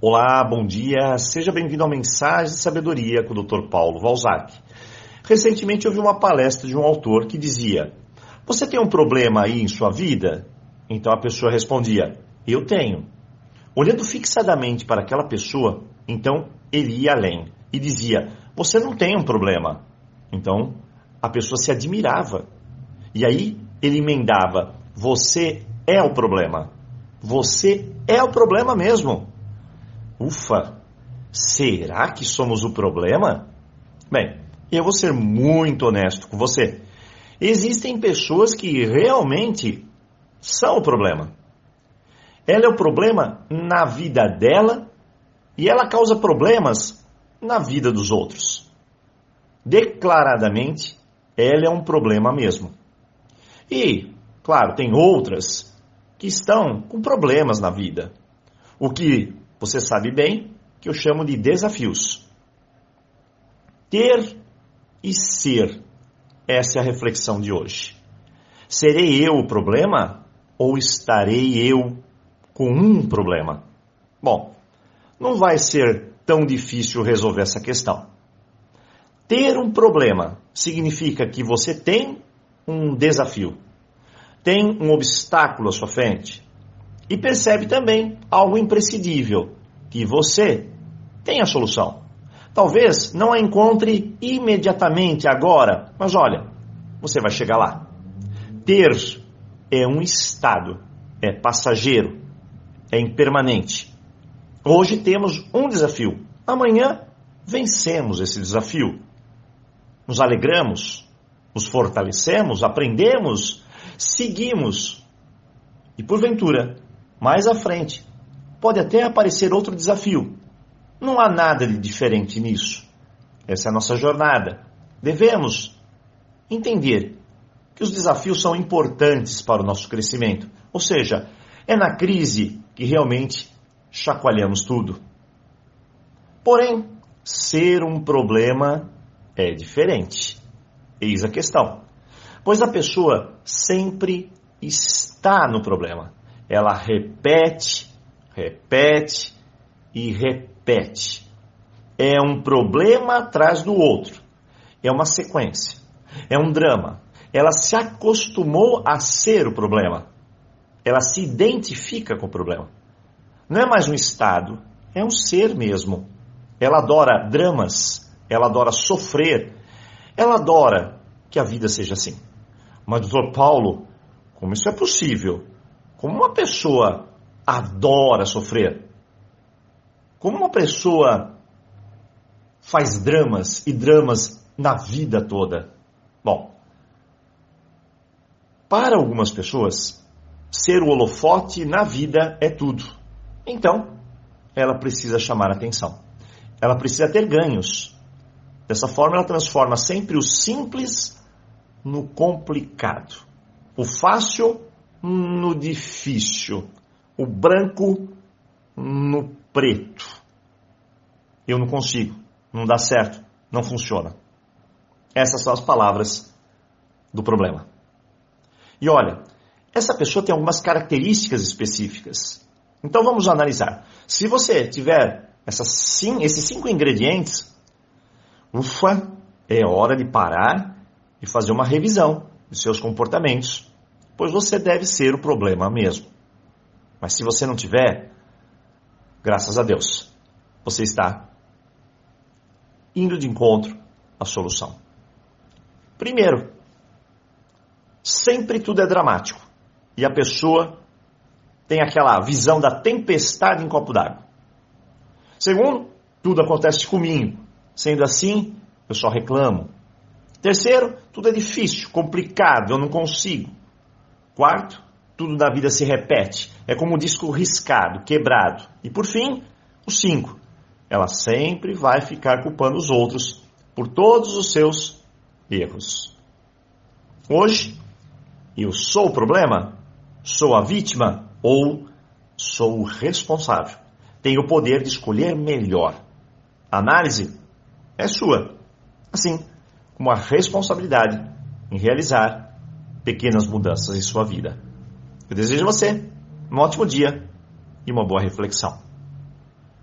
Olá, bom dia, seja bem-vindo ao Mensagem de Sabedoria com o Dr. Paulo Valzac. Recentemente vi uma palestra de um autor que dizia: Você tem um problema aí em sua vida? Então a pessoa respondia: Eu tenho. Olhando fixadamente para aquela pessoa, então ele ia além e dizia: Você não tem um problema. Então a pessoa se admirava. E aí ele emendava: Você é o problema. Você é o problema mesmo. Ufa! Será que somos o problema? Bem, eu vou ser muito honesto com você. Existem pessoas que realmente são o problema. Ela é o problema na vida dela e ela causa problemas na vida dos outros. Declaradamente, ela é um problema mesmo. E, claro, tem outras que estão com problemas na vida. O que você sabe bem que eu chamo de desafios. Ter e ser. Essa é a reflexão de hoje. Serei eu o problema ou estarei eu com um problema? Bom, não vai ser tão difícil resolver essa questão. Ter um problema significa que você tem um desafio, tem um obstáculo à sua frente, e percebe também algo imprescindível, que você tem a solução. Talvez não a encontre imediatamente agora, mas olha, você vai chegar lá. Ter é um estado, é passageiro, é impermanente. Hoje temos um desafio, amanhã vencemos esse desafio. Nos alegramos, nos fortalecemos, aprendemos, seguimos e porventura mais à frente, pode até aparecer outro desafio. Não há nada de diferente nisso. Essa é a nossa jornada. Devemos entender que os desafios são importantes para o nosso crescimento. Ou seja, é na crise que realmente chacoalhamos tudo. Porém, ser um problema é diferente. Eis a questão. Pois a pessoa sempre está no problema ela repete, repete e repete. É um problema atrás do outro. É uma sequência. É um drama. Ela se acostumou a ser o problema. Ela se identifica com o problema. Não é mais um estado, é um ser mesmo. Ela adora dramas, ela adora sofrer, ela adora que a vida seja assim. Mas, doutor Paulo, como isso é possível? Como uma pessoa adora sofrer, como uma pessoa faz dramas e dramas na vida toda. Bom, para algumas pessoas, ser o holofote na vida é tudo. Então, ela precisa chamar atenção. Ela precisa ter ganhos. Dessa forma, ela transforma sempre o simples no complicado, o fácil no difícil, o branco no preto. Eu não consigo, não dá certo, não funciona. Essas são as palavras do problema. E olha, essa pessoa tem algumas características específicas. Então vamos analisar. Se você tiver essas, sim, esses cinco ingredientes, ufa, é hora de parar e fazer uma revisão de seus comportamentos pois você deve ser o problema mesmo. Mas se você não tiver, graças a Deus, você está indo de encontro à solução. Primeiro, sempre tudo é dramático e a pessoa tem aquela visão da tempestade em copo d'água. Segundo, tudo acontece comigo. Sendo assim, eu só reclamo. Terceiro, tudo é difícil, complicado, eu não consigo. Quarto, tudo na vida se repete. É como um disco riscado, quebrado. E por fim, o cinco. Ela sempre vai ficar culpando os outros por todos os seus erros. Hoje, eu sou o problema? Sou a vítima? Ou sou o responsável? Tenho o poder de escolher melhor. A análise é sua. Assim como a responsabilidade em realizar pequenas mudanças em sua vida. Eu desejo a você um ótimo dia e uma boa reflexão.